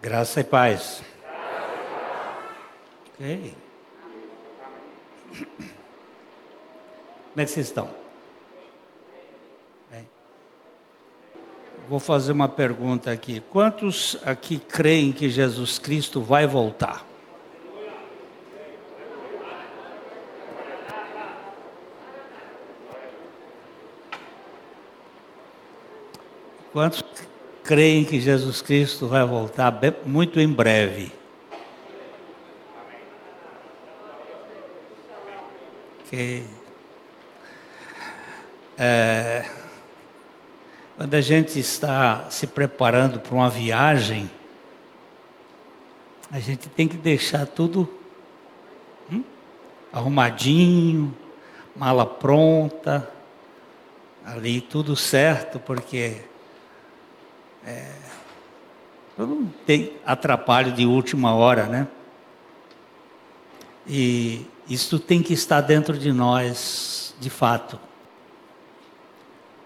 Graça e paz. Ok. Como é que vocês estão? Bem. Vou fazer uma pergunta aqui. Quantos aqui creem que Jesus Cristo vai voltar? Quantos creem que Jesus Cristo vai voltar muito em breve? Que é, quando a gente está se preparando para uma viagem, a gente tem que deixar tudo hum, arrumadinho, mala pronta, ali tudo certo, porque é, não tem atrapalho de última hora, né? E isso tem que estar dentro de nós, de fato.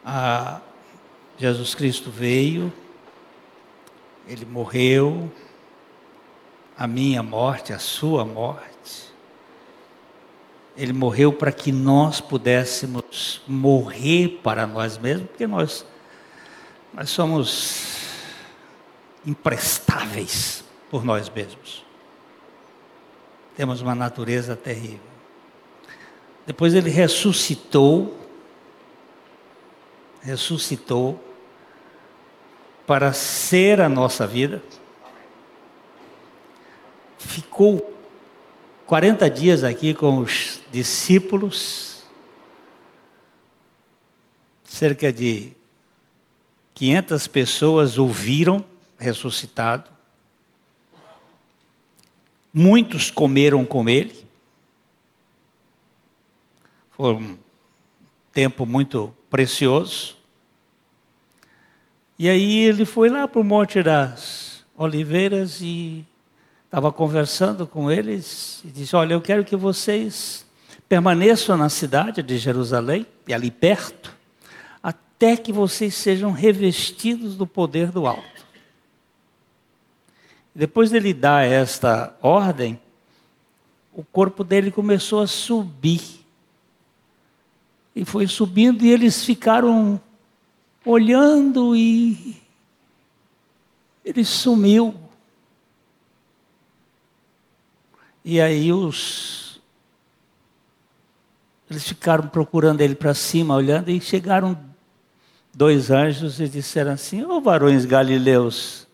Ah, Jesus Cristo veio, ele morreu, a minha morte, a sua morte. Ele morreu para que nós pudéssemos morrer para nós mesmos, porque nós nós somos imprestáveis por nós mesmos. Temos uma natureza terrível. Depois ele ressuscitou, ressuscitou para ser a nossa vida. Ficou 40 dias aqui com os discípulos, cerca de 500 pessoas ouviram ressuscitado. Muitos comeram com ele. Foi um tempo muito precioso. E aí ele foi lá para o Monte das Oliveiras e estava conversando com eles e disse: Olha, eu quero que vocês permaneçam na cidade de Jerusalém, e ali perto, até que vocês sejam revestidos do poder do alto. Depois dele dar esta ordem, o corpo dele começou a subir. E foi subindo e eles ficaram olhando e ele sumiu. E aí os eles ficaram procurando ele para cima, olhando e chegaram dois anjos e disseram assim: Ô oh, varões galileus,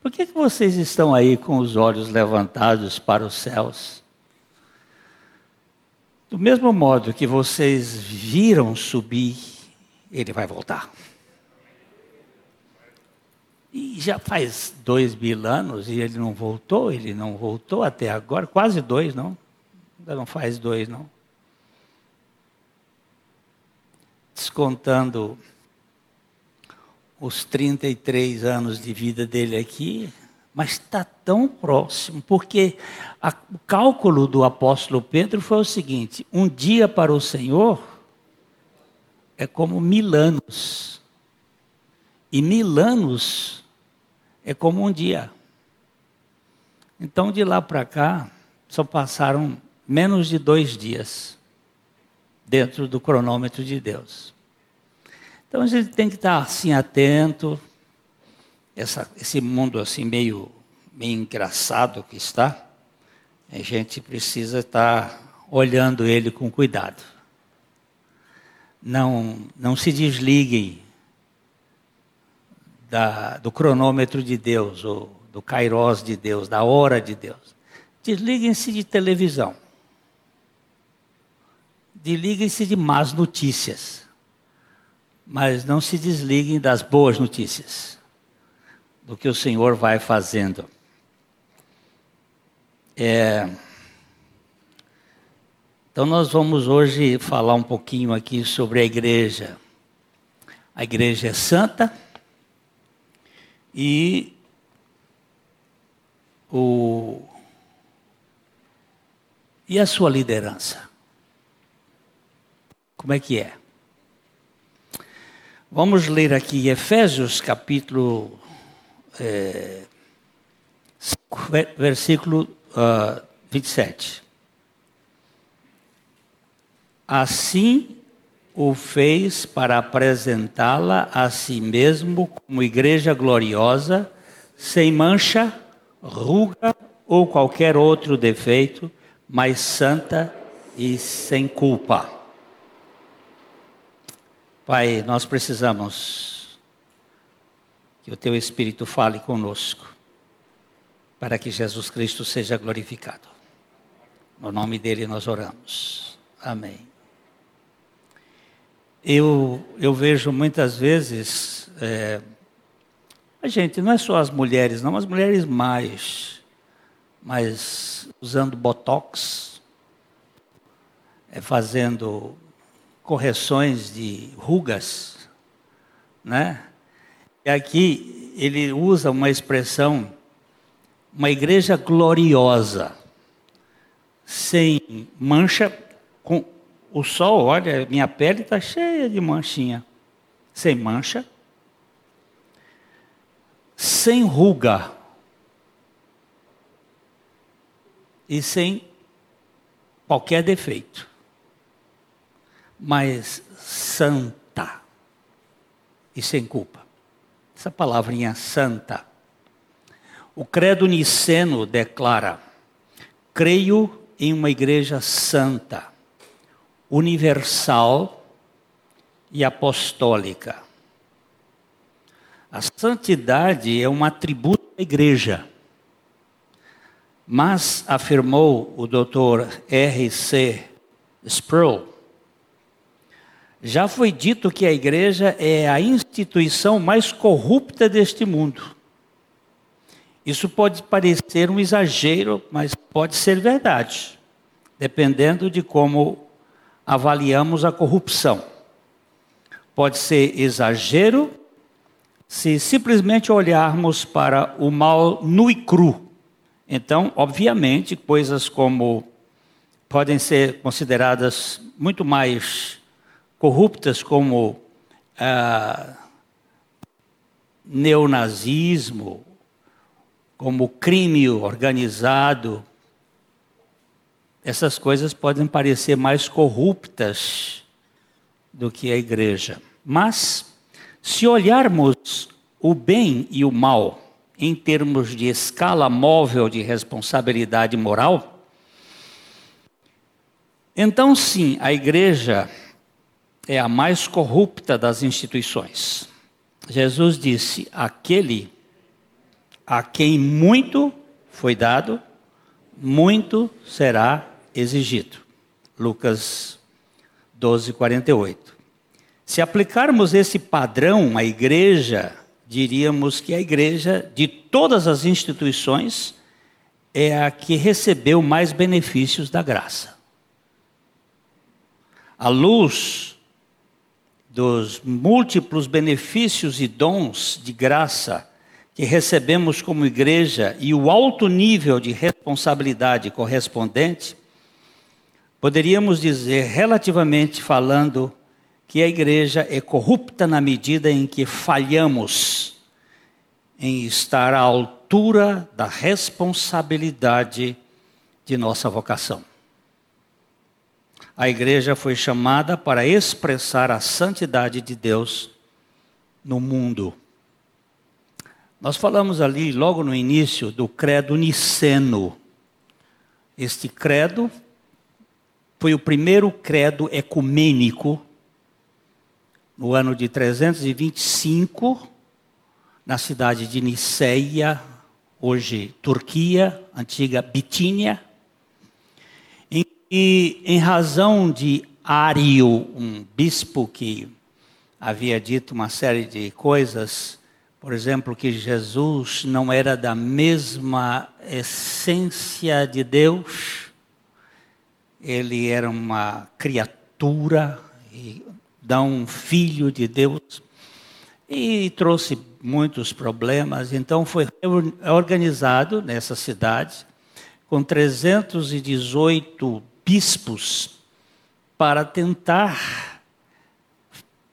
por que, que vocês estão aí com os olhos levantados para os céus? Do mesmo modo que vocês viram subir, ele vai voltar. E já faz dois mil anos e ele não voltou, ele não voltou até agora, quase dois, não? Ainda não faz dois, não. Descontando os 33 anos de vida dele aqui, mas está tão próximo, porque a, o cálculo do apóstolo Pedro foi o seguinte: um dia para o Senhor é como mil anos, e mil anos é como um dia. Então, de lá para cá, só passaram menos de dois dias dentro do cronômetro de Deus. Então a gente tem que estar assim atento. Essa, esse mundo assim meio, meio engraçado que está, a gente precisa estar olhando ele com cuidado. Não, não se desliguem da, do cronômetro de Deus, ou do kairós de Deus, da hora de Deus. Desliguem-se de televisão. Desliguem-se de más notícias mas não se desliguem das boas notícias, do que o Senhor vai fazendo. É... Então, nós vamos hoje falar um pouquinho aqui sobre a igreja. A igreja é santa e o e a sua liderança. Como é que é? Vamos ler aqui Efésios capítulo é, versículo uh, 27. Assim o fez para apresentá-la a si mesmo como igreja gloriosa, sem mancha, ruga ou qualquer outro defeito, mas santa e sem culpa. Pai, nós precisamos que o Teu Espírito fale conosco, para que Jesus Cristo seja glorificado. No nome dele nós oramos. Amém. Eu, eu vejo muitas vezes, é, a gente, não é só as mulheres, não, as mulheres mais, mas usando botox, é, fazendo correções de rugas, né? E aqui ele usa uma expressão, uma igreja gloriosa, sem mancha, com o sol, olha, minha pele está cheia de manchinha. Sem mancha, sem ruga e sem qualquer defeito, mas santa e sem culpa. Essa palavrinha santa. O credo niceno declara: creio em uma igreja santa universal e apostólica. A santidade é um atributo da igreja. Mas, afirmou o Dr. R.C. Sproul, já foi dito que a igreja é a instituição mais corrupta deste mundo. Isso pode parecer um exagero, mas pode ser verdade, dependendo de como avaliamos a corrupção. Pode ser exagero se simplesmente olharmos para o mal nu e cru. Então, obviamente, coisas como podem ser consideradas muito mais corruptas, como ah, neonazismo, como crime organizado, essas coisas podem parecer mais corruptas do que a igreja. Mas, se olharmos o bem e o mal em termos de escala móvel de responsabilidade moral, então sim, a igreja é a mais corrupta das instituições. Jesus disse: aquele a quem muito foi dado, muito será exigido. Lucas 12, 48. Se aplicarmos esse padrão à igreja, diríamos que a igreja de todas as instituições é a que recebeu mais benefícios da graça. À luz dos múltiplos benefícios e dons de graça que recebemos como igreja e o alto nível de responsabilidade correspondente, Poderíamos dizer, relativamente falando, que a igreja é corrupta na medida em que falhamos em estar à altura da responsabilidade de nossa vocação. A igreja foi chamada para expressar a santidade de Deus no mundo. Nós falamos ali, logo no início, do credo niceno. Este credo foi o primeiro credo ecumênico no ano de 325, na cidade de Niceia, hoje Turquia, antiga Bitínia. E em razão de Ário, um bispo que havia dito uma série de coisas, por exemplo, que Jesus não era da mesma essência de Deus, ele era uma criatura, e dá um filho de Deus, e trouxe muitos problemas. Então foi organizado nessa cidade com 318 bispos para tentar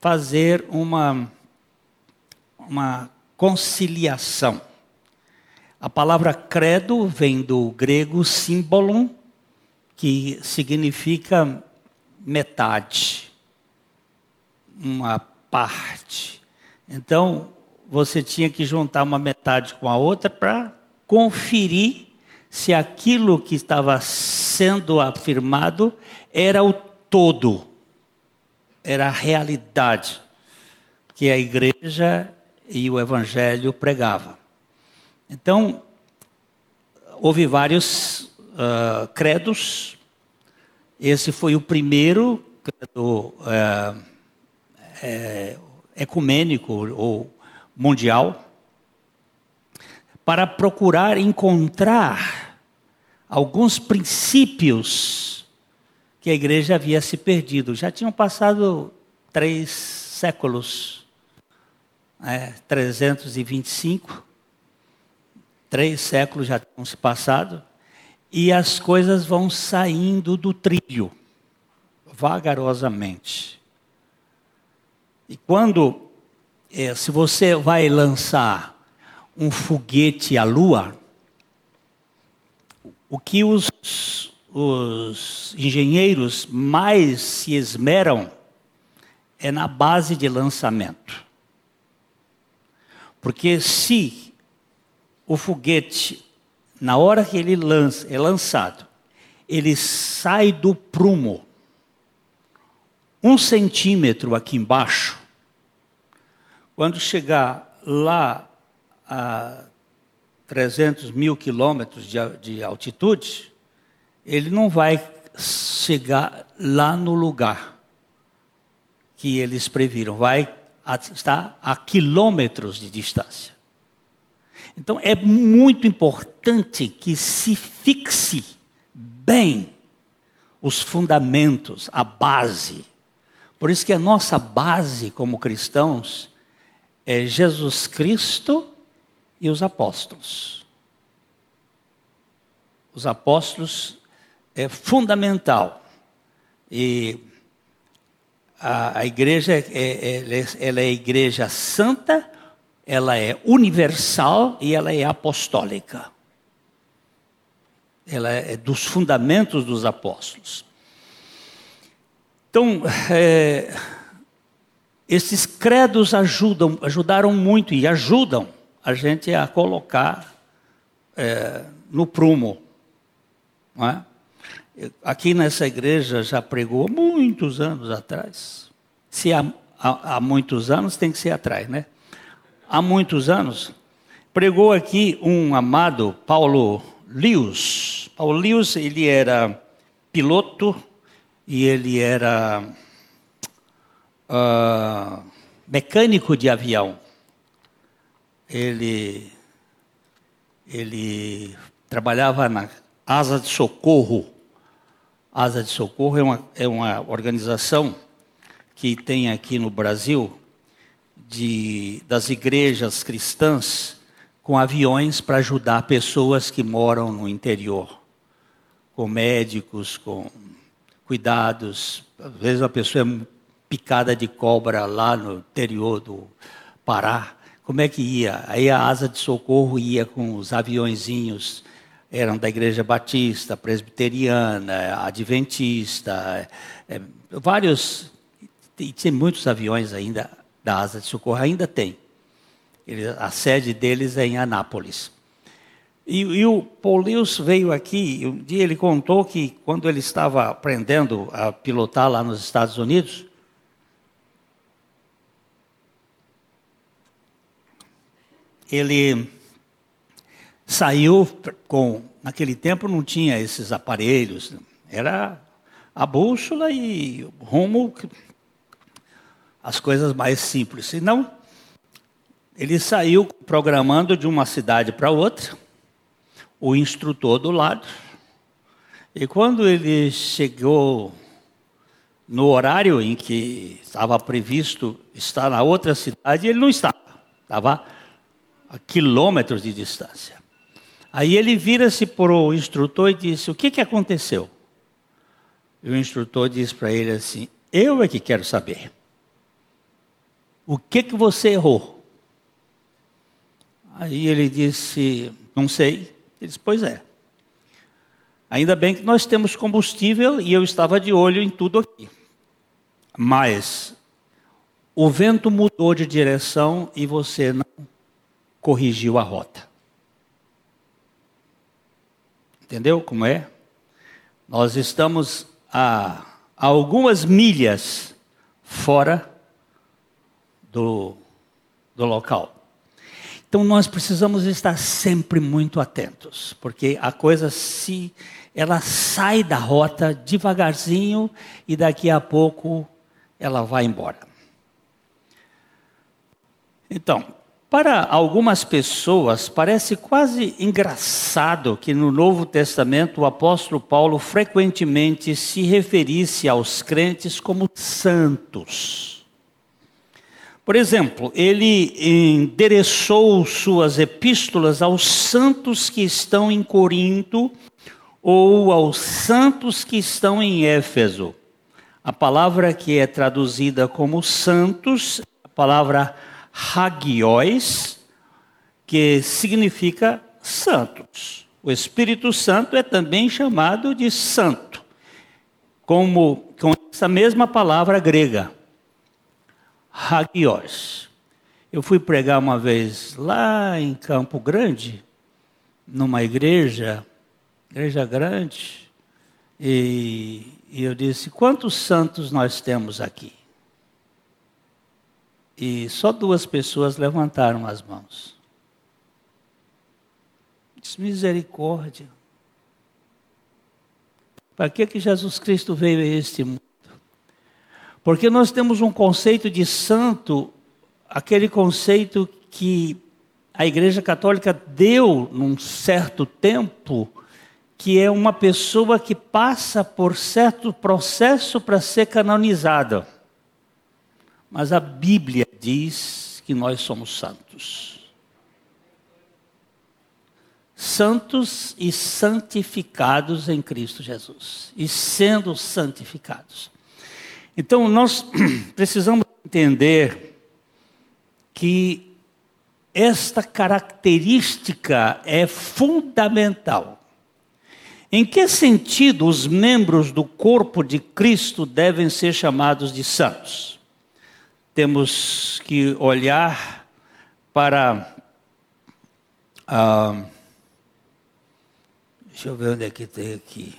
fazer uma, uma conciliação. A palavra credo vem do grego símbolo, que significa metade, uma parte. Então, você tinha que juntar uma metade com a outra para conferir se aquilo que estava sendo afirmado era o todo, era a realidade que a igreja e o evangelho pregava. Então, houve vários uh, credos. Esse foi o primeiro credo uh, é, ecumênico ou mundial para procurar encontrar alguns princípios que a igreja havia se perdido. Já tinham passado três séculos, é, 325, três séculos já tinham se passado, e as coisas vão saindo do trilho, vagarosamente. E quando, é, se você vai lançar um foguete à Lua, o que os, os engenheiros mais se esmeram é na base de lançamento. Porque se o foguete, na hora que ele lança, é lançado, ele sai do prumo um centímetro aqui embaixo, quando chegar lá a 300 mil quilômetros de, de altitude, ele não vai chegar lá no lugar que eles previram, vai estar a quilômetros de distância. Então é muito importante que se fixe bem os fundamentos, a base. Por isso que a nossa base como cristãos é Jesus Cristo e os apóstolos. Os apóstolos é fundamental. E a, a igreja é, é, ela é igreja santa, ela é universal e ela é apostólica. Ela é dos fundamentos dos apóstolos. Então, é, esses credos ajudam, ajudaram muito e ajudam a gente a colocar é, no prumo. É? Aqui nessa igreja já pregou muitos anos atrás. Se há, há, há muitos anos, tem que ser atrás, né? Há muitos anos, pregou aqui um amado Paulo Lius. Paulo Lius, ele era piloto e ele era uh, mecânico de avião ele, ele trabalhava na Asa de Socorro. Asa de Socorro é uma, é uma organização que tem aqui no Brasil de, das igrejas cristãs com aviões para ajudar pessoas que moram no interior, com médicos, com cuidados. Às vezes a pessoa é picada de cobra lá no interior do Pará como é que ia? Aí a asa de socorro ia com os aviõezinhos, eram da igreja batista, presbiteriana, adventista, é, vários, e tem muitos aviões ainda da asa de socorro, ainda tem. Ele, a sede deles é em Anápolis. E, e o Paul Lewis veio aqui, um dia ele contou que quando ele estava aprendendo a pilotar lá nos Estados Unidos, ele saiu com. Naquele tempo não tinha esses aparelhos, era a bússola e rumo, as coisas mais simples. Senão, ele saiu programando de uma cidade para outra, o instrutor do lado, e quando ele chegou no horário em que estava previsto estar na outra cidade, ele não estava, estava a quilômetros de distância. Aí ele vira-se para o instrutor e disse: O que, que aconteceu? E o instrutor diz para ele assim: Eu é que quero saber. O que, que você errou? Aí ele disse: Não sei. Ele disse: Pois é. Ainda bem que nós temos combustível e eu estava de olho em tudo aqui. Mas o vento mudou de direção e você não corrigiu a rota. Entendeu como é? Nós estamos a, algumas milhas fora do, do local. Então nós precisamos estar sempre muito atentos, porque a coisa se ela sai da rota devagarzinho e daqui a pouco ela vai embora. Então, para algumas pessoas, parece quase engraçado que no Novo Testamento o apóstolo Paulo frequentemente se referisse aos crentes como santos. Por exemplo, ele endereçou suas epístolas aos santos que estão em Corinto ou aos santos que estão em Éfeso. A palavra que é traduzida como santos, a palavra hagios, que significa santos. O Espírito Santo é também chamado de santo, como com essa mesma palavra grega, hagios. Eu fui pregar uma vez lá em Campo Grande, numa igreja, igreja grande, e, e eu disse: quantos santos nós temos aqui? E só duas pessoas levantaram as mãos. Diz misericórdia. Para que, que Jesus Cristo veio a este mundo? Porque nós temos um conceito de santo, aquele conceito que a Igreja Católica deu num certo tempo, que é uma pessoa que passa por certo processo para ser canonizada. Mas a Bíblia diz que nós somos santos. Santos e santificados em Cristo Jesus. E sendo santificados. Então nós precisamos entender que esta característica é fundamental. Em que sentido os membros do corpo de Cristo devem ser chamados de santos? Temos que olhar para. Ah, deixa eu ver onde é que tem aqui.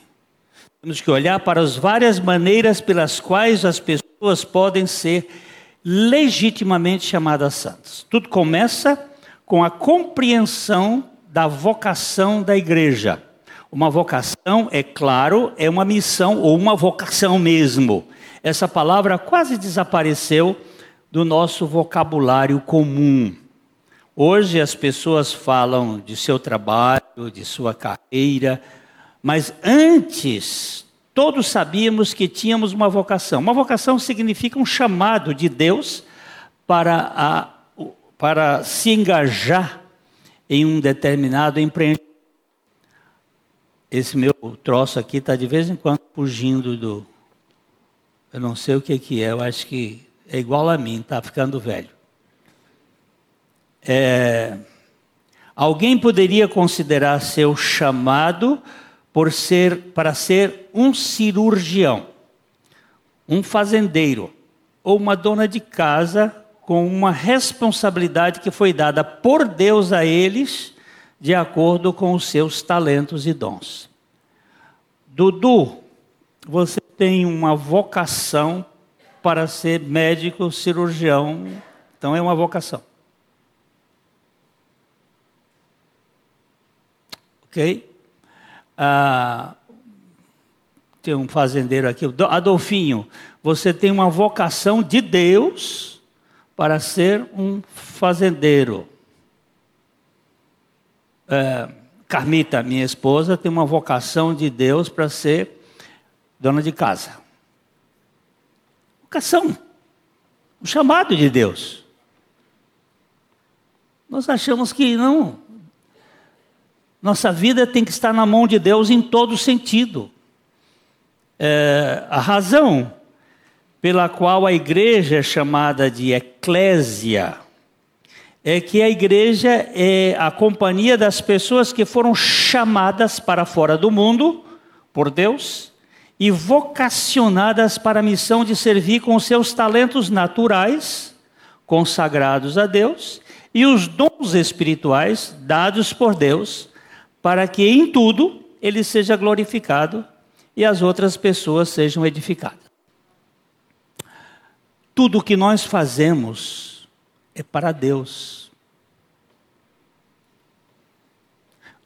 Temos que olhar para as várias maneiras pelas quais as pessoas podem ser legitimamente chamadas santas. Tudo começa com a compreensão da vocação da igreja. Uma vocação, é claro, é uma missão ou uma vocação mesmo. Essa palavra quase desapareceu do nosso vocabulário comum. Hoje as pessoas falam de seu trabalho, de sua carreira, mas antes todos sabíamos que tínhamos uma vocação. Uma vocação significa um chamado de Deus para, a, para se engajar em um determinado empreendimento. Esse meu troço aqui está de vez em quando fugindo do. Eu não sei o que, que é, eu acho que é igual a mim, está ficando velho. É, alguém poderia considerar seu chamado por ser, para ser um cirurgião, um fazendeiro ou uma dona de casa com uma responsabilidade que foi dada por Deus a eles de acordo com os seus talentos e dons. Dudu, você tem uma vocação para ser médico, cirurgião. Então é uma vocação. Ok? Ah, tem um fazendeiro aqui, Adolfinho. Você tem uma vocação de Deus para ser um fazendeiro. É, Carmita, minha esposa, tem uma vocação de Deus para ser dona de casa vocação, o chamado de Deus. Nós achamos que não. Nossa vida tem que estar na mão de Deus em todo sentido. É, a razão pela qual a igreja é chamada de eclésia é que a igreja é a companhia das pessoas que foram chamadas para fora do mundo por Deus e vocacionadas para a missão de servir com seus talentos naturais, consagrados a Deus, e os dons espirituais dados por Deus, para que em tudo ele seja glorificado e as outras pessoas sejam edificadas. Tudo o que nós fazemos é para Deus.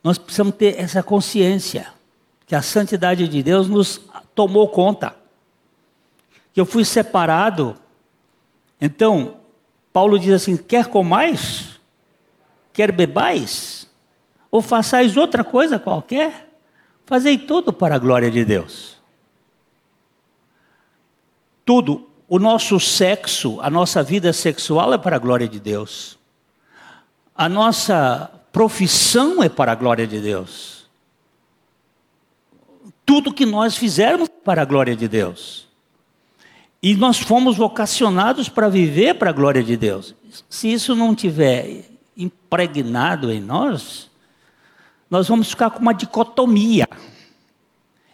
Nós precisamos ter essa consciência que a santidade de Deus nos tomou conta. Que eu fui separado. Então, Paulo diz assim: quer comais? Quer bebais? Ou façais outra coisa qualquer? Fazei tudo para a glória de Deus. Tudo. O nosso sexo, a nossa vida sexual é para a glória de Deus. A nossa profissão é para a glória de Deus. Tudo que nós fizermos para a glória de Deus. E nós fomos vocacionados para viver para a glória de Deus. Se isso não tiver impregnado em nós, nós vamos ficar com uma dicotomia.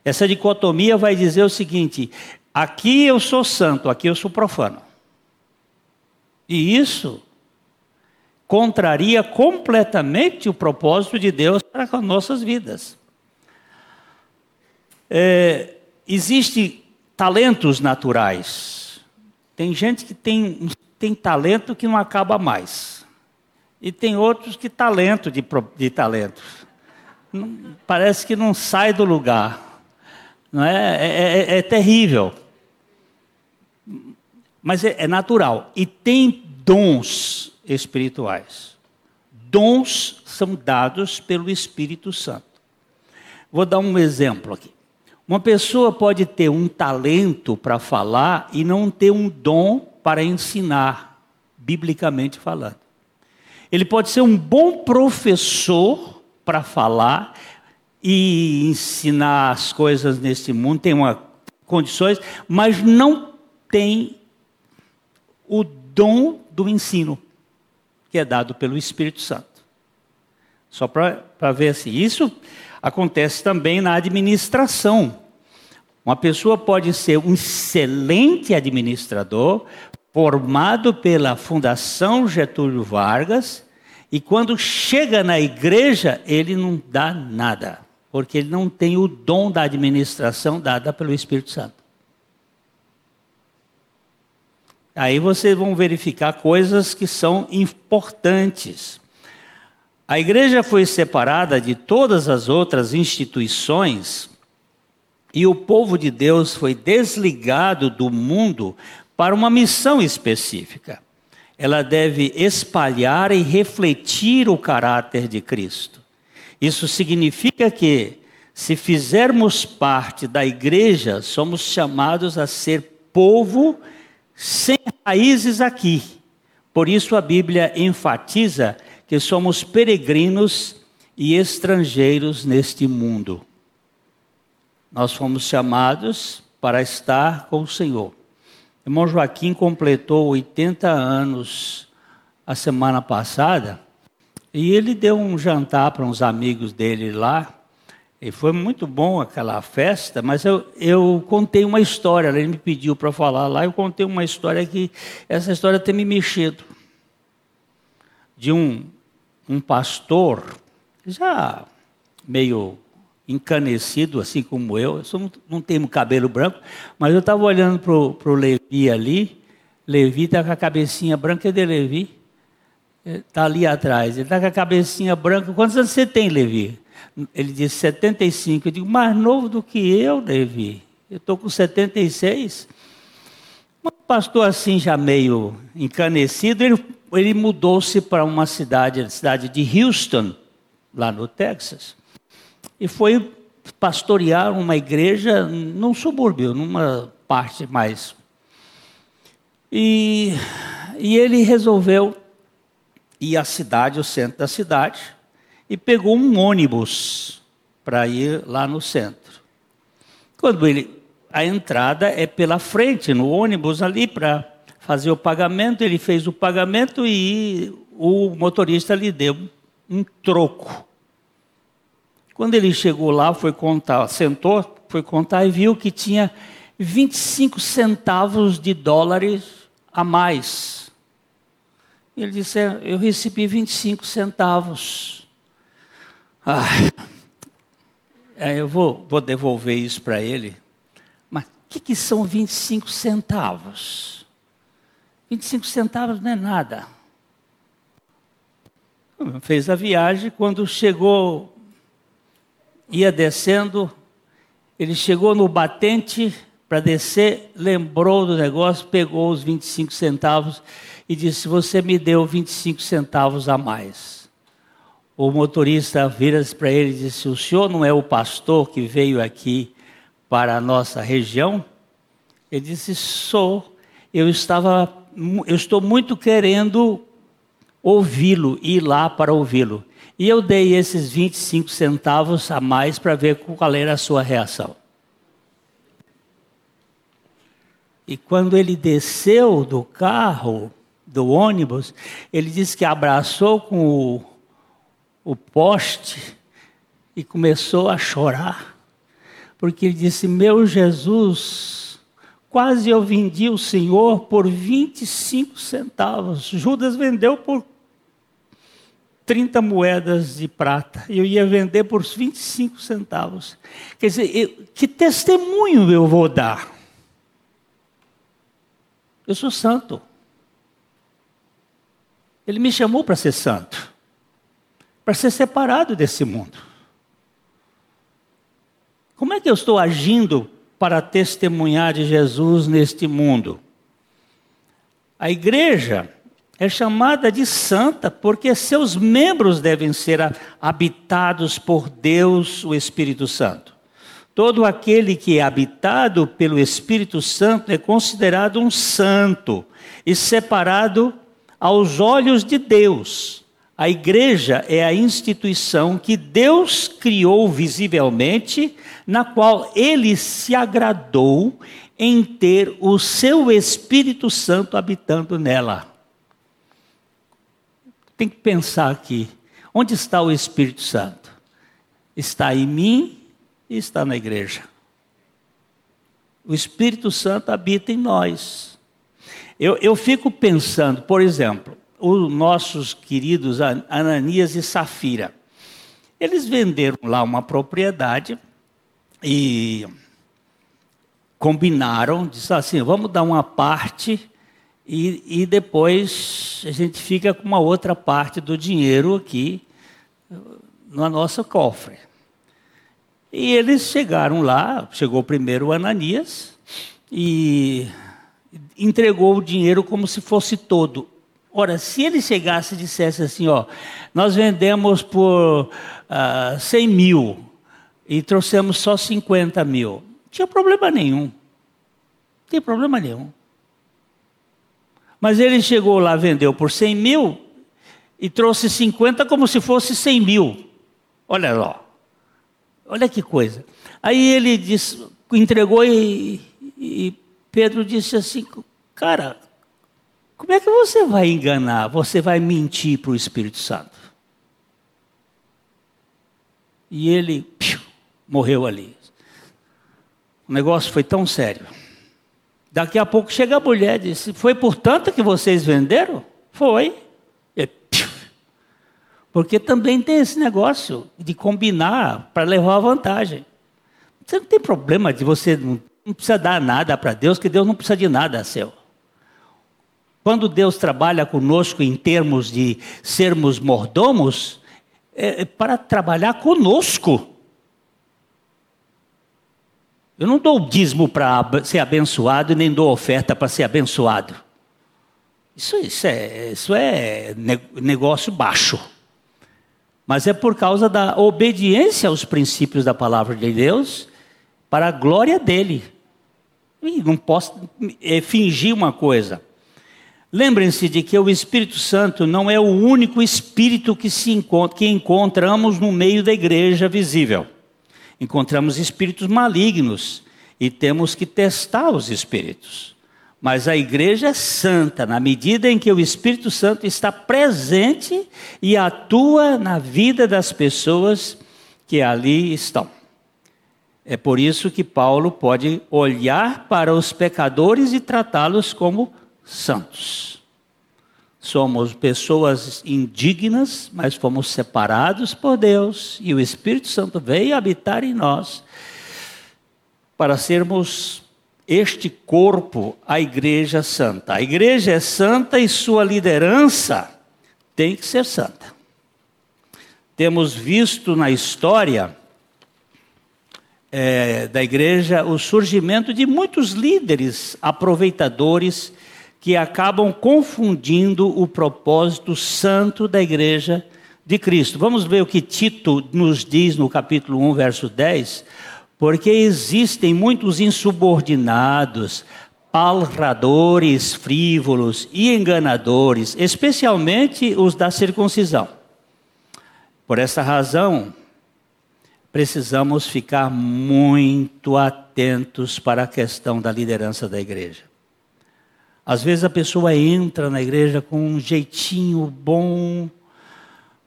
Essa dicotomia vai dizer o seguinte: aqui eu sou santo, aqui eu sou profano. E isso contraria completamente o propósito de Deus para com nossas vidas. É, Existem talentos naturais. Tem gente que tem, tem talento que não acaba mais. E tem outros que talento de, de talentos parece que não sai do lugar. Não é? É, é, é terrível. Mas é, é natural. E tem dons espirituais. Dons são dados pelo Espírito Santo. Vou dar um exemplo aqui. Uma pessoa pode ter um talento para falar e não ter um dom para ensinar, biblicamente falando. Ele pode ser um bom professor para falar e ensinar as coisas nesse mundo, tem uma condições, mas não tem o dom do ensino, que é dado pelo Espírito Santo. Só para ver assim. Isso acontece também na administração. Uma pessoa pode ser um excelente administrador, formado pela Fundação Getúlio Vargas, e quando chega na igreja, ele não dá nada, porque ele não tem o dom da administração dada pelo Espírito Santo. Aí vocês vão verificar coisas que são importantes. A igreja foi separada de todas as outras instituições e o povo de Deus foi desligado do mundo para uma missão específica ela deve espalhar e refletir o caráter de Cristo. Isso significa que, se fizermos parte da igreja, somos chamados a ser povo sem raízes aqui. Por isso a Bíblia enfatiza que somos peregrinos e estrangeiros neste mundo. Nós fomos chamados para estar com o Senhor. Irmão Joaquim completou 80 anos a semana passada e ele deu um jantar para uns amigos dele lá. E foi muito bom aquela festa, mas eu, eu contei uma história, ele me pediu para falar lá, eu contei uma história que essa história tem me mexido. De um, um pastor, já meio encanecido, assim como eu. Eu sou, não tenho cabelo branco, mas eu estava olhando para o Levi ali. Levi está com a cabecinha branca. Cadê Levi? Está ali atrás. Ele está com a cabecinha branca. Quantos anos você tem, Levi? Ele disse 75. Eu digo, mais novo do que eu, Levi. Eu estou com 76. Um pastor assim, já meio encanecido, ele, ele mudou-se para uma cidade, a cidade de Houston, lá no Texas e foi pastorear uma igreja num subúrbio, numa parte mais. E, e ele resolveu ir à cidade, o centro da cidade, e pegou um ônibus para ir lá no centro. Quando ele a entrada é pela frente no ônibus ali para fazer o pagamento, ele fez o pagamento e o motorista lhe deu um troco. Quando ele chegou lá, foi contar, sentou, foi contar e viu que tinha 25 centavos de dólares a mais. Ele disse: é, Eu recebi 25 centavos. Ah, eu vou, vou devolver isso para ele. Mas o que, que são 25 centavos? 25 centavos não é nada. Fez a viagem, quando chegou ia descendo, ele chegou no batente para descer, lembrou do negócio, pegou os 25 centavos e disse: Você me deu 25 centavos a mais. O motorista vira-se para ele e disse: O senhor não é o pastor que veio aqui para a nossa região? Ele disse: Sou. Eu estava, eu estou muito querendo ouvi-lo, ir lá para ouvi-lo. E eu dei esses 25 centavos a mais para ver qual era a sua reação. E quando ele desceu do carro, do ônibus, ele disse que abraçou com o, o poste e começou a chorar. Porque ele disse: Meu Jesus, quase eu vendi o Senhor por 25 centavos. Judas vendeu por 30 moedas de prata. Eu ia vender por 25 centavos. Quer dizer, eu, que testemunho eu vou dar? Eu sou santo. Ele me chamou para ser santo, para ser separado desse mundo. Como é que eu estou agindo para testemunhar de Jesus neste mundo? A igreja é chamada de santa porque seus membros devem ser habitados por Deus, o Espírito Santo. Todo aquele que é habitado pelo Espírito Santo é considerado um santo e separado aos olhos de Deus. A igreja é a instituição que Deus criou visivelmente, na qual ele se agradou em ter o seu Espírito Santo habitando nela tem que pensar aqui: onde está o Espírito Santo? Está em mim e está na igreja. O Espírito Santo habita em nós. Eu, eu fico pensando, por exemplo, os nossos queridos Ananias e Safira. Eles venderam lá uma propriedade e combinaram, disseram assim: vamos dar uma parte e, e depois a gente fica com uma outra parte do dinheiro aqui no nosso cofre. E eles chegaram lá, chegou primeiro o Ananias e entregou o dinheiro como se fosse todo. Ora, se ele chegasse e dissesse assim, ó, nós vendemos por ah, 100 mil e trouxemos só 50 mil, não tinha problema nenhum. Não tinha problema nenhum. Mas ele chegou lá, vendeu por 100 mil e trouxe 50 como se fosse 100 mil. Olha lá. Olha que coisa. Aí ele disse, entregou e, e Pedro disse assim: Cara, como é que você vai enganar? Você vai mentir para o Espírito Santo? E ele piu, morreu ali. O negócio foi tão sério. Daqui a pouco chega a mulher e diz: Foi por tanto que vocês venderam? Foi. E, porque também tem esse negócio de combinar para levar vantagem. Você não tem problema de você não, não precisa dar nada para Deus, que Deus não precisa de nada seu. Quando Deus trabalha conosco em termos de sermos mordomos, é, é para trabalhar conosco. Eu não dou dízimo para ser abençoado nem dou oferta para ser abençoado. Isso, isso, é, isso é negócio baixo. Mas é por causa da obediência aos princípios da palavra de Deus, para a glória dele. E não posso é, fingir uma coisa. Lembrem-se de que o Espírito Santo não é o único Espírito que, se encontra, que encontramos no meio da igreja visível encontramos espíritos malignos e temos que testar os espíritos. Mas a igreja é santa na medida em que o Espírito Santo está presente e atua na vida das pessoas que ali estão. É por isso que Paulo pode olhar para os pecadores e tratá-los como santos. Somos pessoas indignas, mas fomos separados por Deus e o Espírito Santo veio habitar em nós para sermos este corpo, a igreja santa. A igreja é santa e sua liderança tem que ser santa. Temos visto na história é, da igreja o surgimento de muitos líderes aproveitadores que acabam confundindo o propósito santo da igreja de Cristo. Vamos ver o que Tito nos diz no capítulo 1, verso 10 porque existem muitos insubordinados, palradores frívolos e enganadores, especialmente os da circuncisão. Por essa razão, precisamos ficar muito atentos para a questão da liderança da igreja. Às vezes a pessoa entra na igreja com um jeitinho bom,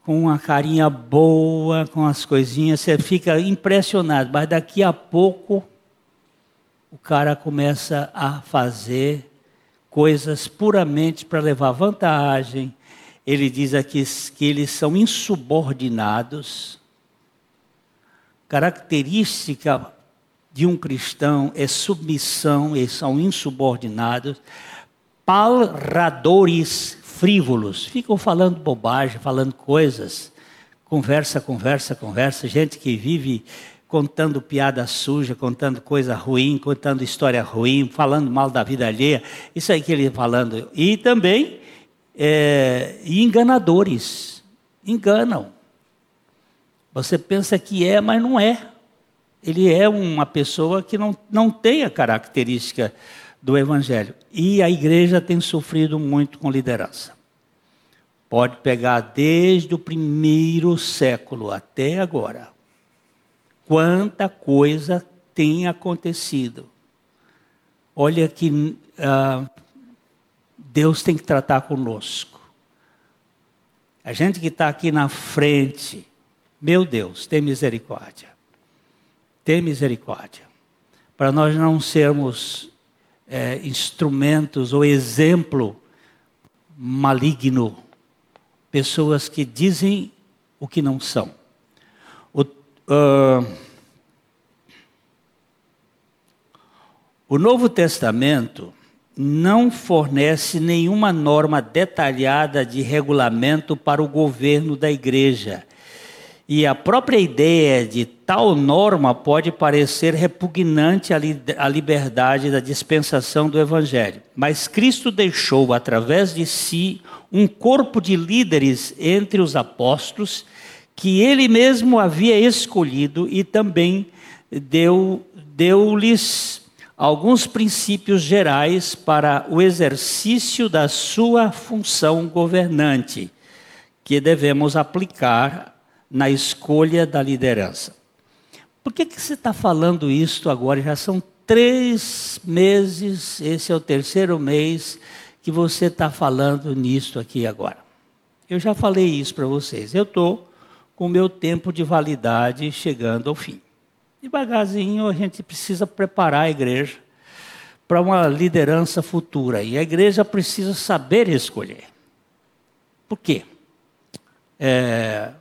com uma carinha boa, com as coisinhas, você fica impressionado, mas daqui a pouco o cara começa a fazer coisas puramente para levar vantagem. Ele diz aqui que eles são insubordinados. Característica de um cristão é submissão, eles são insubordinados. Palradores frívolos, ficam falando bobagem, falando coisas, conversa, conversa, conversa, gente que vive contando piada suja, contando coisa ruim, contando história ruim, falando mal da vida alheia, isso aí que ele falando. E também é, enganadores, enganam. Você pensa que é, mas não é. Ele é uma pessoa que não, não tem a característica do Evangelho. E a igreja tem sofrido muito com liderança. Pode pegar desde o primeiro século até agora. Quanta coisa tem acontecido. Olha que uh, Deus tem que tratar conosco. A gente que está aqui na frente, meu Deus, tem misericórdia. Tem misericórdia. Para nós não sermos é, instrumentos ou exemplo maligno, pessoas que dizem o que não são. O, uh, o Novo Testamento não fornece nenhuma norma detalhada de regulamento para o governo da igreja e a própria ideia de tal norma pode parecer repugnante à liberdade da dispensação do Evangelho. Mas Cristo deixou, através de si, um corpo de líderes entre os apóstolos que ele mesmo havia escolhido e também deu, deu-lhes alguns princípios gerais para o exercício da sua função governante, que devemos aplicar na escolha da liderança. Por que, que você está falando isso agora? Já são três meses, esse é o terceiro mês que você está falando nisso aqui agora. Eu já falei isso para vocês. Eu estou com o meu tempo de validade chegando ao fim. Devagarzinho a gente precisa preparar a igreja para uma liderança futura. E a igreja precisa saber escolher. Por quê? É,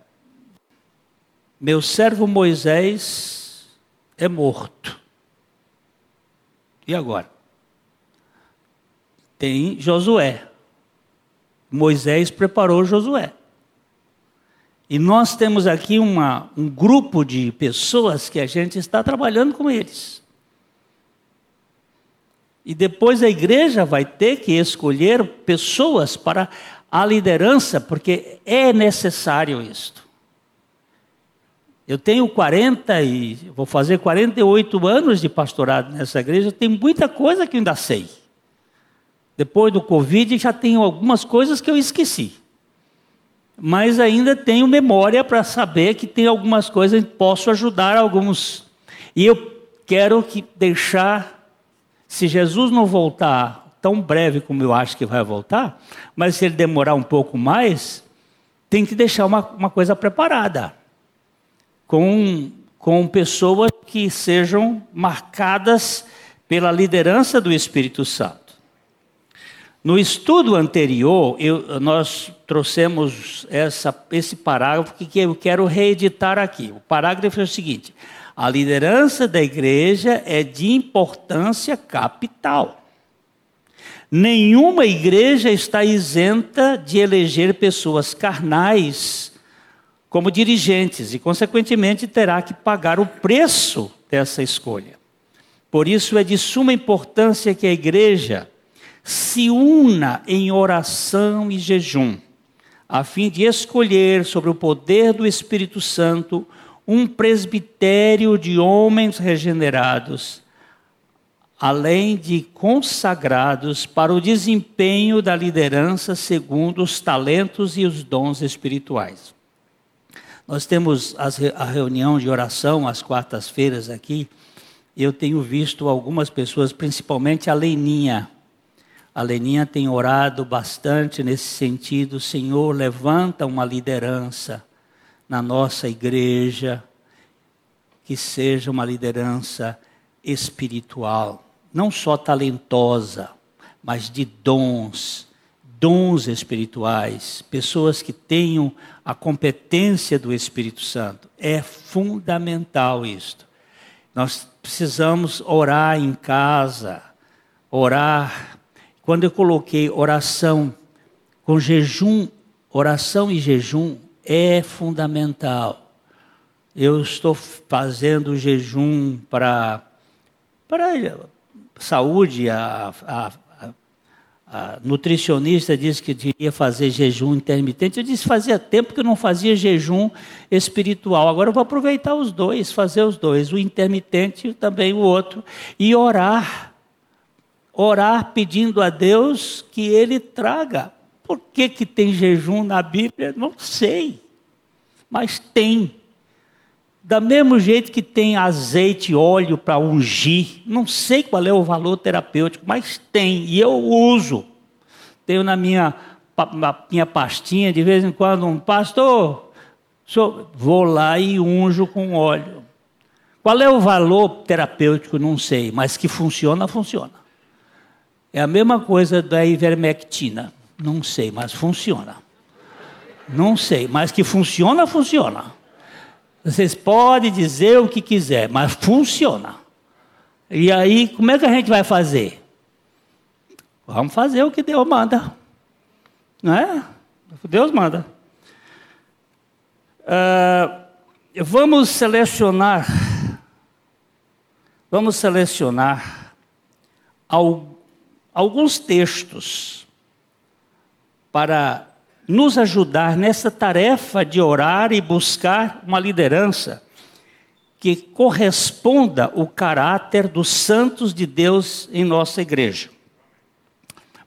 meu servo Moisés é morto. E agora? Tem Josué. Moisés preparou Josué. E nós temos aqui uma, um grupo de pessoas que a gente está trabalhando com eles. E depois a igreja vai ter que escolher pessoas para a liderança, porque é necessário isto. Eu tenho 40 e vou fazer 48 anos de pastorado nessa igreja, tem muita coisa que eu ainda sei. Depois do Covid já tenho algumas coisas que eu esqueci. Mas ainda tenho memória para saber que tem algumas coisas que posso ajudar alguns. E eu quero que deixar, se Jesus não voltar tão breve como eu acho que vai voltar, mas se ele demorar um pouco mais, tem que deixar uma, uma coisa preparada. Com, com pessoas que sejam marcadas pela liderança do Espírito Santo. No estudo anterior, eu, nós trouxemos essa, esse parágrafo que eu quero reeditar aqui. O parágrafo é o seguinte: a liderança da igreja é de importância capital. Nenhuma igreja está isenta de eleger pessoas carnais como dirigentes e, consequentemente, terá que pagar o preço dessa escolha. Por isso, é de suma importância que a igreja se una em oração e jejum, a fim de escolher sobre o poder do Espírito Santo um presbitério de homens regenerados, além de consagrados para o desempenho da liderança segundo os talentos e os dons espirituais. Nós temos a reunião de oração às quartas-feiras aqui. Eu tenho visto algumas pessoas, principalmente a Leninha. A Leninha tem orado bastante nesse sentido. Senhor, levanta uma liderança na nossa igreja, que seja uma liderança espiritual, não só talentosa, mas de dons, dons espirituais, pessoas que tenham a competência do Espírito Santo. É fundamental isto. Nós precisamos orar em casa, orar. Quando eu coloquei oração com jejum, oração e jejum é fundamental. Eu estou fazendo jejum para, para saúde. A, a, a nutricionista disse que devia fazer jejum intermitente. Eu disse fazia tempo que eu não fazia jejum espiritual. Agora eu vou aproveitar os dois, fazer os dois, o intermitente e também o outro, e orar. Orar pedindo a Deus que Ele traga por que, que tem jejum na Bíblia? Não sei. Mas tem. Da mesmo jeito que tem azeite e óleo para ungir, não sei qual é o valor terapêutico, mas tem, e eu uso. Tenho na minha, na minha pastinha, de vez em quando, um pastor, sou, vou lá e unjo com óleo. Qual é o valor terapêutico? Não sei, mas que funciona, funciona. É a mesma coisa da ivermectina. Não sei, mas funciona. Não sei, mas que funciona, funciona. Vocês podem dizer o que quiser, mas funciona. E aí, como é que a gente vai fazer? Vamos fazer o que Deus manda. Não é? Deus manda. Uh, vamos selecionar. Vamos selecionar alguns textos para nos ajudar nessa tarefa de orar e buscar uma liderança que corresponda o caráter dos santos de Deus em nossa igreja.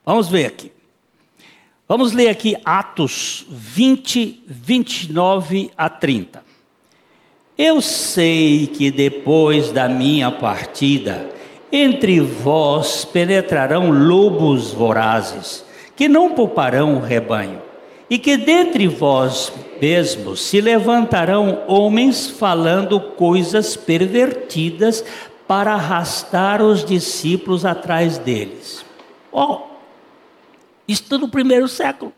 Vamos ver aqui. Vamos ler aqui Atos 20, 29 a 30. Eu sei que depois da minha partida, entre vós penetrarão lobos vorazes que não pouparão o rebanho, e que dentre vós mesmos se levantarão homens falando coisas pervertidas para arrastar os discípulos atrás deles. Ó, oh, isso no primeiro século.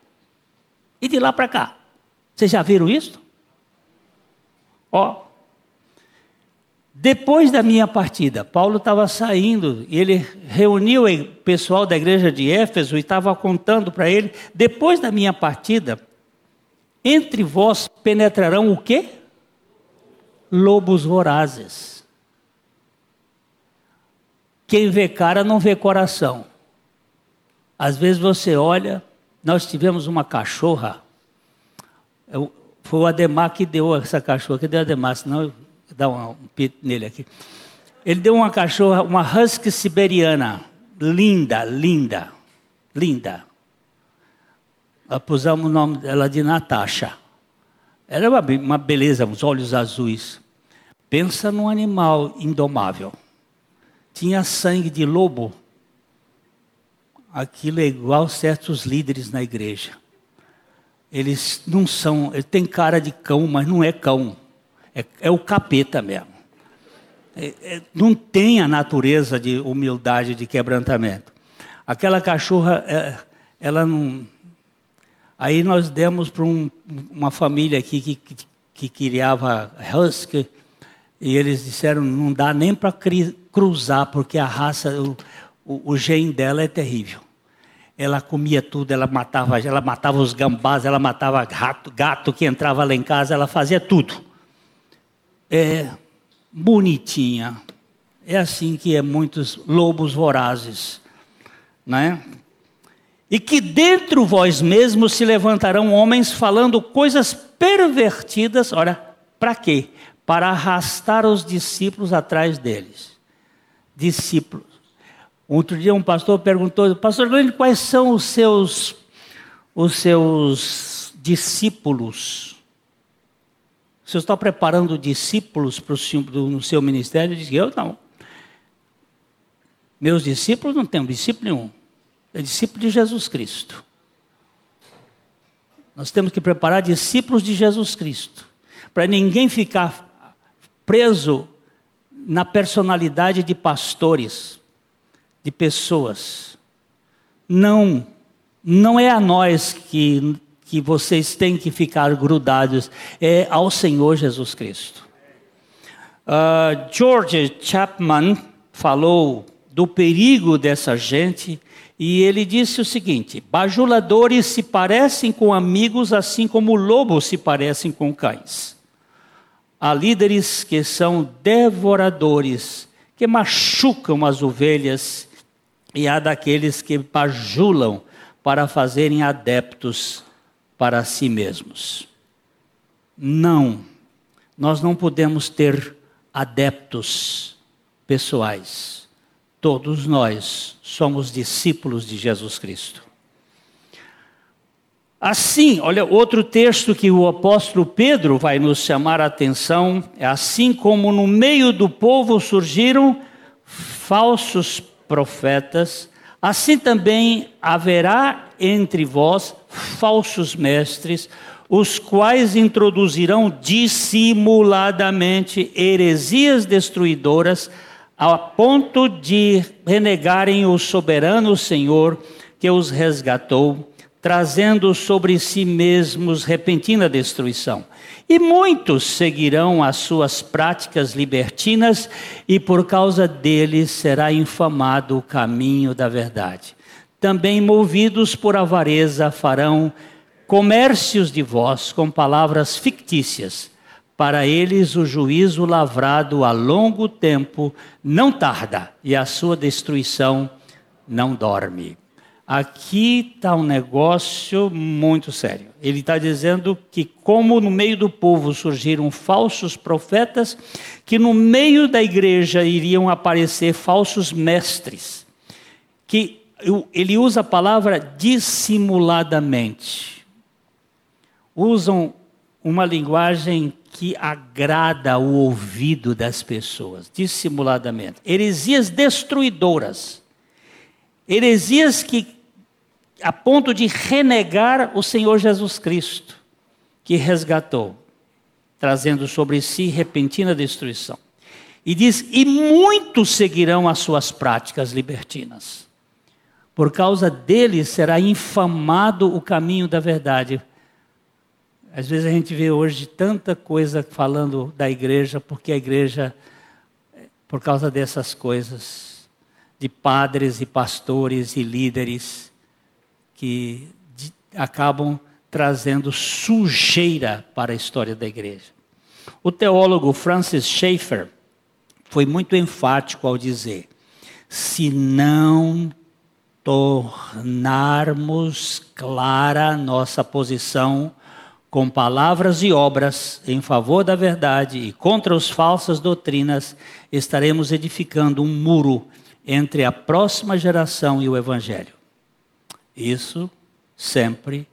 E de lá para cá. Vocês já viram isso? Ó, oh, depois da minha partida, Paulo estava saindo e ele reuniu o pessoal da igreja de Éfeso e estava contando para ele: depois da minha partida, entre vós penetrarão o quê? Lobos vorazes. Quem vê cara não vê coração. Às vezes você olha, nós tivemos uma cachorra, foi o Ademar que deu essa cachorra, que deu Ademar, senão dar um, um pito nele aqui. Ele deu uma cachorra, uma husky siberiana, linda, linda, linda. Nós pusemos o nome dela de Natasha. Era uma, uma beleza, uns olhos azuis. Pensa num animal indomável. Tinha sangue de lobo. aquilo é igual certos líderes na igreja. Eles não são, ele tem cara de cão, mas não é cão. É, é o capeta mesmo. É, é, não tem a natureza de humildade, de quebrantamento. Aquela cachorra, é, ela não. Aí nós demos para um, uma família aqui que, que, que criava husky, e eles disseram não dá nem para cruzar, porque a raça, o, o, o gene dela é terrível. Ela comia tudo, ela matava, ela matava os gambás, ela matava gato, gato que entrava lá em casa, ela fazia tudo. É bonitinha. É assim que é muitos lobos vorazes, né? E que dentro vós mesmos se levantarão homens falando coisas pervertidas, olha, para quê? Para arrastar os discípulos atrás deles. Discípulos. Outro dia um pastor perguntou, pastor Glenn, quais são os seus, os seus discípulos? Você está preparando discípulos para o, seu ministério? Diz eu não. Meus discípulos não têm discípulo nenhum. É discípulo de Jesus Cristo. Nós temos que preparar discípulos de Jesus Cristo. Para ninguém ficar preso na personalidade de pastores de pessoas. Não, não é a nós que, que vocês têm que ficar grudados, é ao Senhor Jesus Cristo. Uh, George Chapman falou do perigo dessa gente e ele disse o seguinte: bajuladores se parecem com amigos, assim como lobos se parecem com cães. Há líderes que são devoradores, que machucam as ovelhas e há daqueles que bajulam para fazerem adeptos para si mesmos. Não, nós não podemos ter adeptos pessoais. Todos nós somos discípulos de Jesus Cristo. Assim, olha, outro texto que o apóstolo Pedro vai nos chamar a atenção é assim como no meio do povo surgiram falsos profetas, assim também haverá entre vós falsos mestres, os quais introduzirão dissimuladamente heresias destruidoras, a ponto de renegarem o soberano Senhor que os resgatou, trazendo sobre si mesmos repentina destruição. E muitos seguirão as suas práticas libertinas, e por causa deles será infamado o caminho da verdade. Também movidos por avareza farão comércios de vós com palavras fictícias. Para eles o juízo lavrado a longo tempo não tarda, e a sua destruição não dorme. Aqui está um negócio muito sério. Ele está dizendo que, como no meio do povo surgiram falsos profetas, que no meio da igreja iriam aparecer falsos mestres. Que ele usa a palavra dissimuladamente. Usam uma linguagem que agrada o ouvido das pessoas, dissimuladamente. Heresias destruidoras Heresias que a ponto de renegar o Senhor Jesus Cristo, que resgatou, trazendo sobre si repentina destruição. E diz: "E muitos seguirão as suas práticas libertinas. Por causa deles será infamado o caminho da verdade." Às vezes a gente vê hoje tanta coisa falando da igreja, porque a igreja, por causa dessas coisas, de padres e pastores e líderes que acabam trazendo sujeira para a história da igreja. O teólogo Francis Schaeffer foi muito enfático ao dizer: se não tornarmos clara nossa posição com palavras e obras em favor da verdade e contra as falsas doutrinas, estaremos edificando um muro entre a próxima geração e o Evangelho. Isso sempre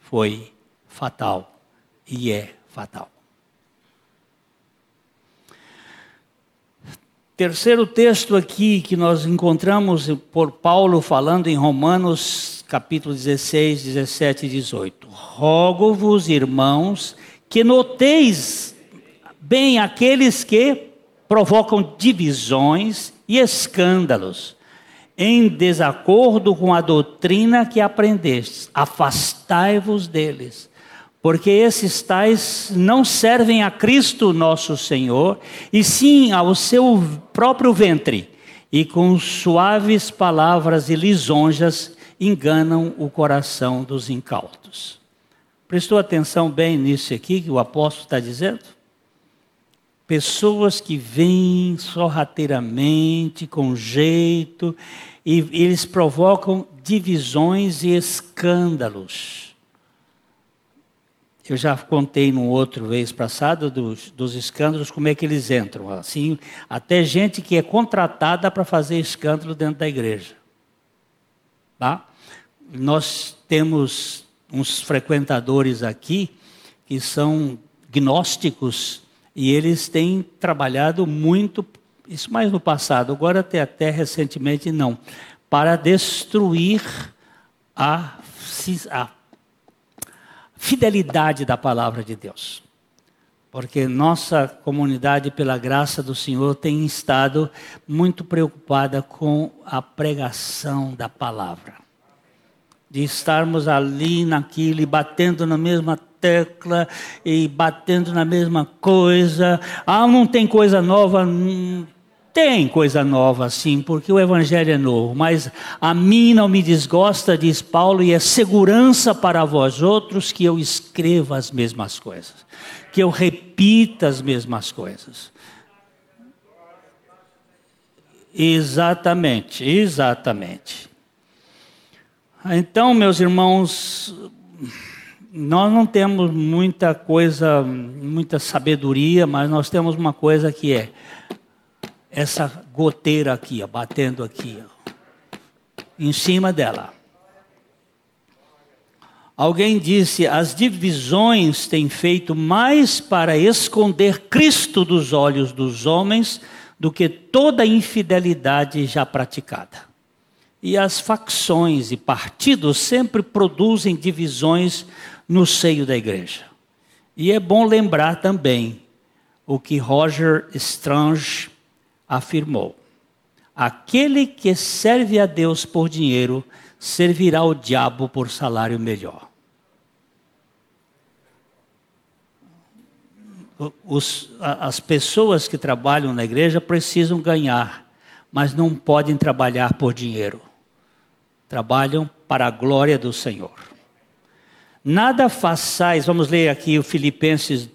foi fatal e é fatal. Terceiro texto aqui que nós encontramos por Paulo falando em Romanos capítulo 16, 17 e 18. Rogo-vos, irmãos, que noteis bem aqueles que provocam divisões e escândalos, em desacordo com a doutrina que aprendestes. Afastai-vos deles porque esses tais não servem a Cristo nosso Senhor, e sim ao seu próprio ventre, e com suaves palavras e lisonjas enganam o coração dos incautos. Prestou atenção bem nisso aqui que o apóstolo está dizendo? Pessoas que vêm sorrateiramente, com jeito, e eles provocam divisões e escândalos. Eu já contei num outro vez passado dos, dos escândalos, como é que eles entram. Assim, até gente que é contratada para fazer escândalo dentro da igreja. Tá? Nós temos uns frequentadores aqui que são gnósticos e eles têm trabalhado muito, isso mais no passado, agora até, até recentemente não, para destruir a, a fidelidade da palavra de Deus. Porque nossa comunidade, pela graça do Senhor, tem estado muito preocupada com a pregação da palavra. De estarmos ali naquilo e batendo na mesma tecla e batendo na mesma coisa. Ah, não tem coisa nova. Hum, tem coisa nova, sim, porque o Evangelho é novo, mas a mim não me desgosta, diz Paulo, e é segurança para vós outros que eu escreva as mesmas coisas, que eu repita as mesmas coisas. Exatamente, exatamente. Então, meus irmãos, nós não temos muita coisa, muita sabedoria, mas nós temos uma coisa que é essa goteira aqui, ó, batendo aqui, ó, em cima dela. Alguém disse: as divisões têm feito mais para esconder Cristo dos olhos dos homens do que toda infidelidade já praticada. E as facções e partidos sempre produzem divisões no seio da igreja. E é bom lembrar também o que Roger Strange afirmou: Aquele que serve a Deus por dinheiro servirá o diabo por salário melhor. Os, as pessoas que trabalham na igreja precisam ganhar, mas não podem trabalhar por dinheiro. Trabalham para a glória do Senhor. Nada façais, vamos ler aqui o Filipenses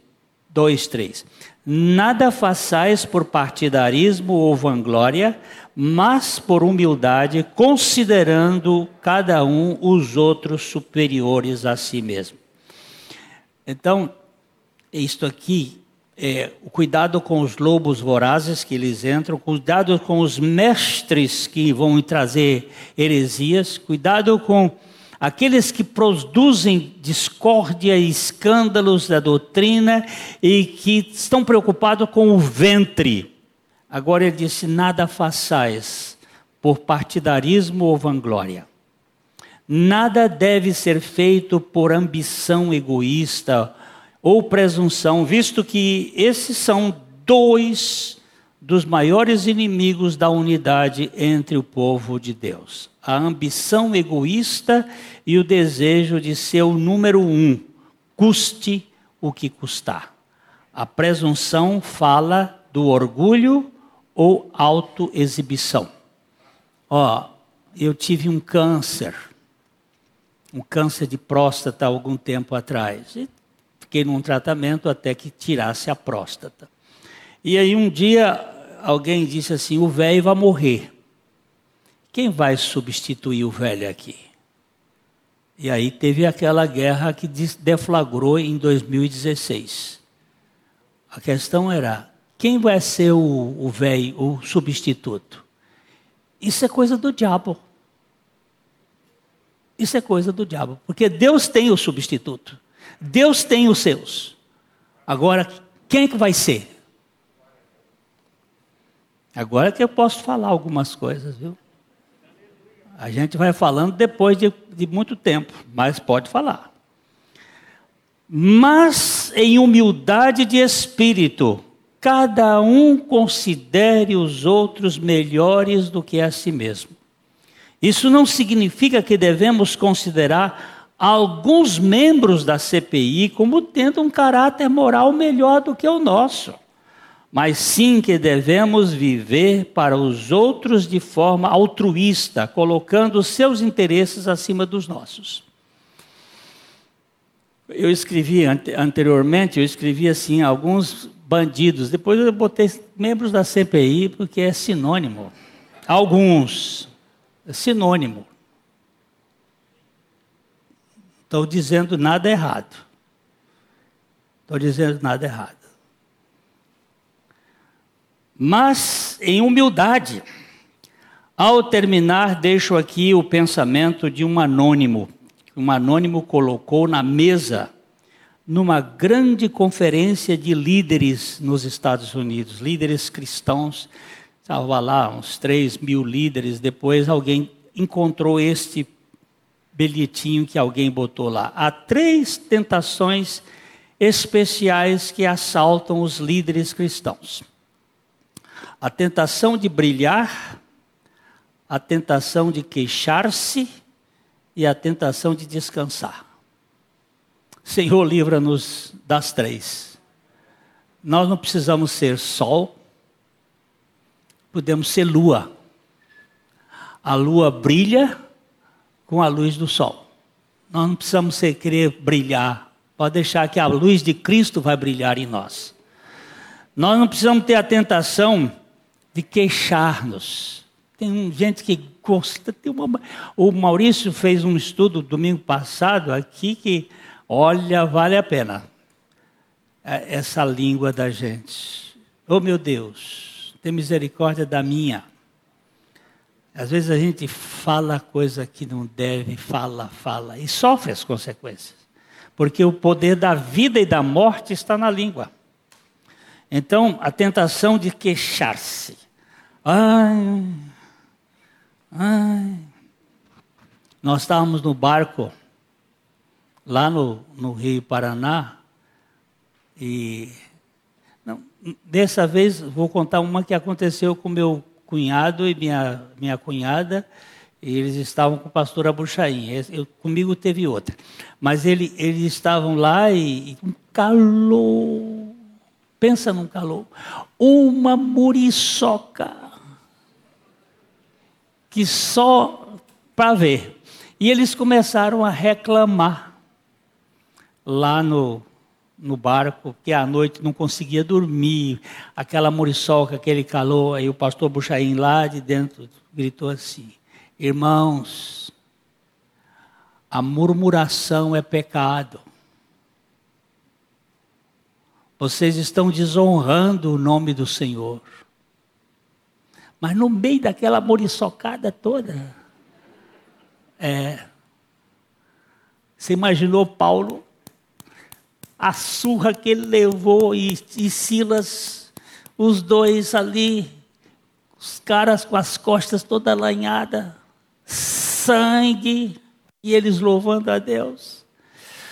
2, 3. Nada façais por partidarismo ou vanglória, mas por humildade, considerando cada um os outros superiores a si mesmo. Então, isto aqui é o cuidado com os lobos vorazes que eles entram, cuidado com os mestres que vão trazer heresias, cuidado com aqueles que produzem discórdia e escândalos da doutrina e que estão preocupados com o ventre. Agora ele disse: nada façais por partidarismo ou vanglória. Nada deve ser feito por ambição egoísta ou presunção, visto que esses são dois dos maiores inimigos da unidade entre o povo de Deus: a ambição egoísta e o desejo de ser o número um, custe o que custar. A presunção fala do orgulho ou autoexibição. Ó, eu tive um câncer, um câncer de próstata algum tempo atrás. E fiquei num tratamento até que tirasse a próstata. E aí um dia alguém disse assim: o velho vai morrer. Quem vai substituir o velho aqui? E aí teve aquela guerra que deflagrou em 2016. A questão era: quem vai ser o velho, o substituto? Isso é coisa do diabo. Isso é coisa do diabo, porque Deus tem o substituto. Deus tem os seus. Agora, quem é que vai ser? Agora que eu posso falar algumas coisas, viu? A gente vai falando depois de, de muito tempo, mas pode falar. Mas em humildade de espírito, cada um considere os outros melhores do que a si mesmo. Isso não significa que devemos considerar alguns membros da CPI como tendo um caráter moral melhor do que o nosso mas sim que devemos viver para os outros de forma altruísta, colocando os seus interesses acima dos nossos. Eu escrevi anteriormente, eu escrevi assim, alguns bandidos, depois eu botei membros da CPI, porque é sinônimo. Alguns, é sinônimo. Estou dizendo nada errado. Estou dizendo nada errado mas em humildade. Ao terminar, deixo aqui o pensamento de um anônimo, um anônimo colocou na mesa numa grande conferência de líderes nos Estados Unidos, líderes cristãos. Estava lá uns 3 mil líderes. Depois alguém encontrou este bilhetinho que alguém botou lá. Há três tentações especiais que assaltam os líderes cristãos a tentação de brilhar, a tentação de queixar-se e a tentação de descansar. Senhor, livra-nos das três. Nós não precisamos ser sol, podemos ser lua. A lua brilha com a luz do sol. Nós não precisamos ser, querer brilhar, pode deixar que a luz de Cristo vai brilhar em nós. Nós não precisamos ter a tentação de queixar-nos. Tem gente que gosta. Uma, o Maurício fez um estudo domingo passado aqui que, olha, vale a pena. É, essa língua da gente. Oh meu Deus, tem misericórdia da minha. Às vezes a gente fala coisa que não deve, fala, fala, e sofre as consequências. Porque o poder da vida e da morte está na língua. Então, a tentação de queixar-se. Ai, ai. Nós estávamos no barco lá no, no Rio Paraná e não, dessa vez vou contar uma que aconteceu com meu cunhado e minha, minha cunhada. E eles estavam com o pastor Abuchaim. Eu, comigo teve outra. Mas ele, eles estavam lá e, e um calor Pensa num calor. Uma muriçoca. Que só para ver. E eles começaram a reclamar lá no, no barco, que à noite não conseguia dormir, aquela muriçoca, aquele calor. Aí o pastor Buchaim lá de dentro gritou assim: Irmãos, a murmuração é pecado. Vocês estão desonrando o nome do Senhor. Mas no meio daquela moriçocada toda, é, você imaginou Paulo, a surra que ele levou e, e Silas, os dois ali, os caras com as costas toda lanhada, sangue, e eles louvando a Deus.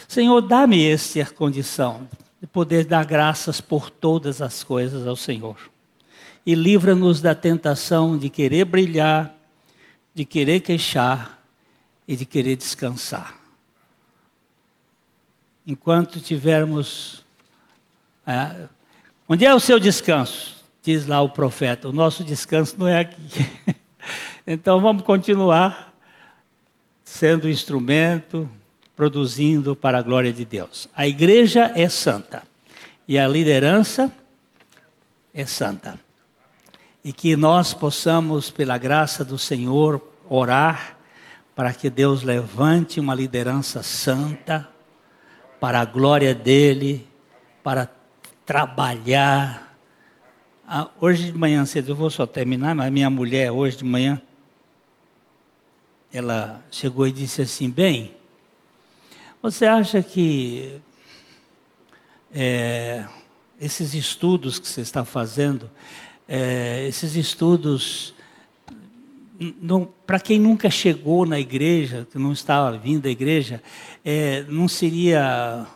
Senhor, dá-me essa condição de poder dar graças por todas as coisas ao Senhor. E livra-nos da tentação de querer brilhar, de querer queixar e de querer descansar. Enquanto tivermos. É, onde é o seu descanso? Diz lá o profeta. O nosso descanso não é aqui. então vamos continuar sendo instrumento, produzindo para a glória de Deus. A igreja é santa e a liderança é santa. E que nós possamos, pela graça do Senhor, orar para que Deus levante uma liderança santa para a glória dele, para trabalhar. Ah, hoje de manhã cedo, eu vou só terminar, mas minha mulher, hoje de manhã, ela chegou e disse assim: Bem, você acha que é, esses estudos que você está fazendo é, esses estudos, para quem nunca chegou na igreja, que não estava vindo à igreja, é, não seria,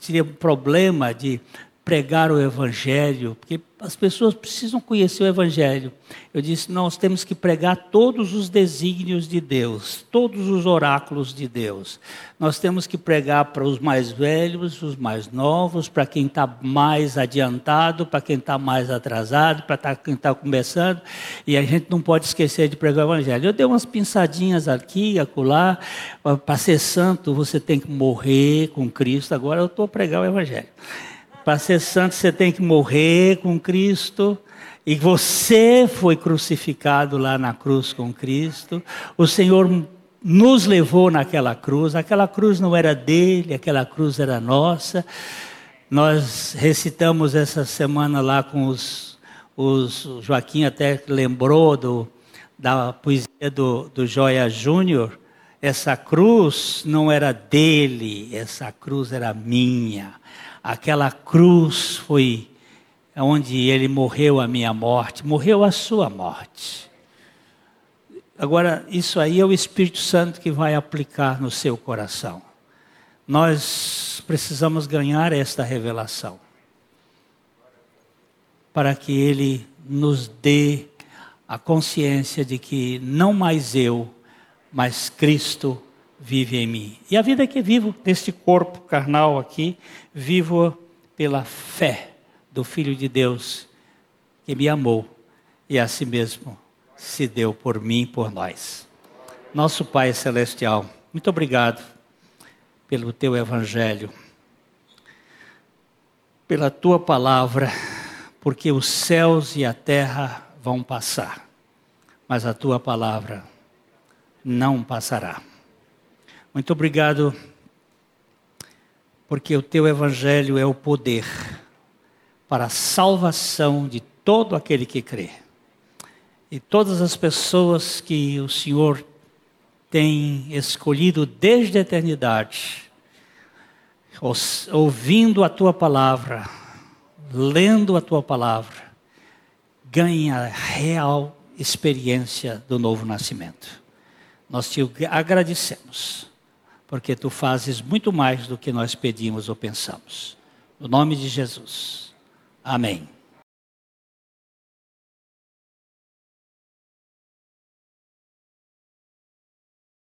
seria um problema de pregar o Evangelho, porque as pessoas precisam conhecer o Evangelho. Eu disse: nós temos que pregar todos os desígnios de Deus, todos os oráculos de Deus. Nós temos que pregar para os mais velhos, os mais novos, para quem está mais adiantado, para quem está mais atrasado, para tá, quem está começando. E a gente não pode esquecer de pregar o Evangelho. Eu dei umas pinçadinhas aqui, acolá. Para ser santo, você tem que morrer com Cristo. Agora eu estou a pregar o Evangelho. Para ser santo, você tem que morrer com Cristo. E você foi crucificado lá na cruz com Cristo. O Senhor nos levou naquela cruz. Aquela cruz não era dele, aquela cruz era nossa. Nós recitamos essa semana lá com os. os Joaquim até lembrou do, da poesia do, do Joia Júnior. Essa cruz não era dele, essa cruz era minha aquela cruz foi onde ele morreu a minha morte, morreu a sua morte. Agora, isso aí é o Espírito Santo que vai aplicar no seu coração. Nós precisamos ganhar esta revelação para que ele nos dê a consciência de que não mais eu, mas Cristo vive em mim. E a vida que vivo neste corpo carnal aqui, vivo pela fé do Filho de Deus que me amou e a si mesmo se deu por mim e por nós. Nosso Pai Celestial, muito obrigado pelo teu Evangelho, pela tua palavra, porque os céus e a terra vão passar, mas a tua palavra não passará. Muito obrigado, porque o teu evangelho é o poder para a salvação de todo aquele que crê. E todas as pessoas que o Senhor tem escolhido desde a eternidade, ouvindo a tua palavra, lendo a tua palavra, ganha a real experiência do novo nascimento. Nós te agradecemos porque tu fazes muito mais do que nós pedimos ou pensamos. No nome de Jesus. Amém.